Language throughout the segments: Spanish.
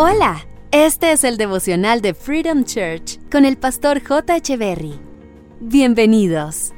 Hola, este es el devocional de Freedom Church con el pastor J. Berry. Bienvenidos.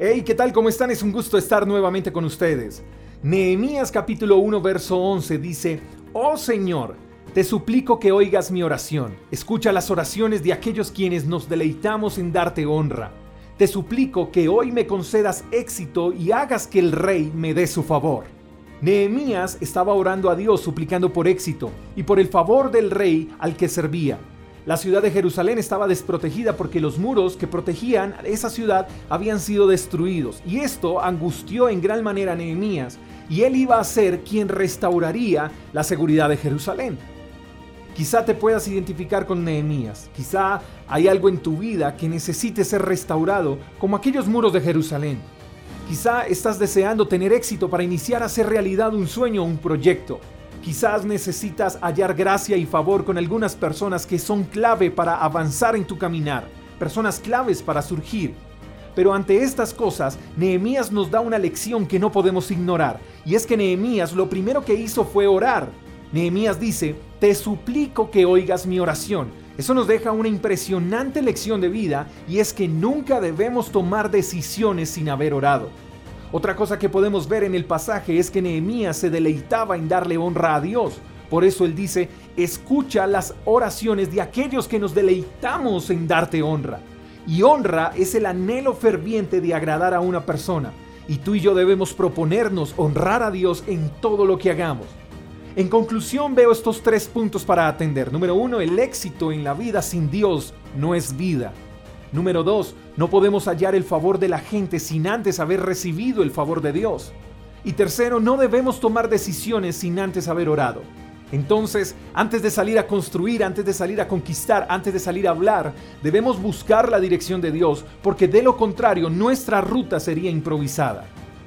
Hey, ¿qué tal? ¿Cómo están? Es un gusto estar nuevamente con ustedes. Nehemías capítulo 1 verso 11 dice, Oh Señor, te suplico que oigas mi oración, escucha las oraciones de aquellos quienes nos deleitamos en darte honra. Te suplico que hoy me concedas éxito y hagas que el rey me dé su favor. Nehemías estaba orando a Dios suplicando por éxito y por el favor del rey al que servía. La ciudad de Jerusalén estaba desprotegida porque los muros que protegían esa ciudad habían sido destruidos y esto angustió en gran manera a Nehemías y él iba a ser quien restauraría la seguridad de Jerusalén. Quizá te puedas identificar con Nehemías, quizá hay algo en tu vida que necesite ser restaurado como aquellos muros de Jerusalén. Quizá estás deseando tener éxito para iniciar a hacer realidad un sueño o un proyecto. Quizás necesitas hallar gracia y favor con algunas personas que son clave para avanzar en tu caminar, personas claves para surgir. Pero ante estas cosas, Nehemías nos da una lección que no podemos ignorar, y es que Nehemías lo primero que hizo fue orar. Nehemías dice, te suplico que oigas mi oración. Eso nos deja una impresionante lección de vida y es que nunca debemos tomar decisiones sin haber orado. Otra cosa que podemos ver en el pasaje es que Nehemías se deleitaba en darle honra a Dios. Por eso él dice, escucha las oraciones de aquellos que nos deleitamos en darte honra. Y honra es el anhelo ferviente de agradar a una persona. Y tú y yo debemos proponernos honrar a Dios en todo lo que hagamos. En conclusión veo estos tres puntos para atender. Número uno, el éxito en la vida sin Dios no es vida. Número dos, no podemos hallar el favor de la gente sin antes haber recibido el favor de Dios. Y tercero, no debemos tomar decisiones sin antes haber orado. Entonces, antes de salir a construir, antes de salir a conquistar, antes de salir a hablar, debemos buscar la dirección de Dios, porque de lo contrario nuestra ruta sería improvisada.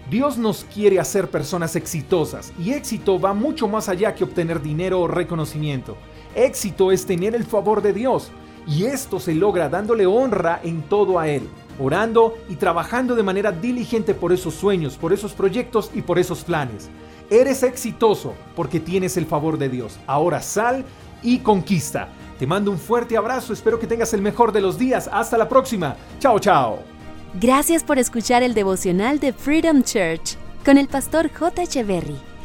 Dios nos quiere hacer personas exitosas y éxito va mucho más allá que obtener dinero o reconocimiento. Éxito es tener el favor de Dios y esto se logra dándole honra en todo a Él, orando y trabajando de manera diligente por esos sueños, por esos proyectos y por esos planes. Eres exitoso porque tienes el favor de Dios. Ahora sal y conquista. Te mando un fuerte abrazo, espero que tengas el mejor de los días. Hasta la próxima. Chao, chao. Gracias por escuchar el devocional de Freedom Church con el pastor J. Echeverry.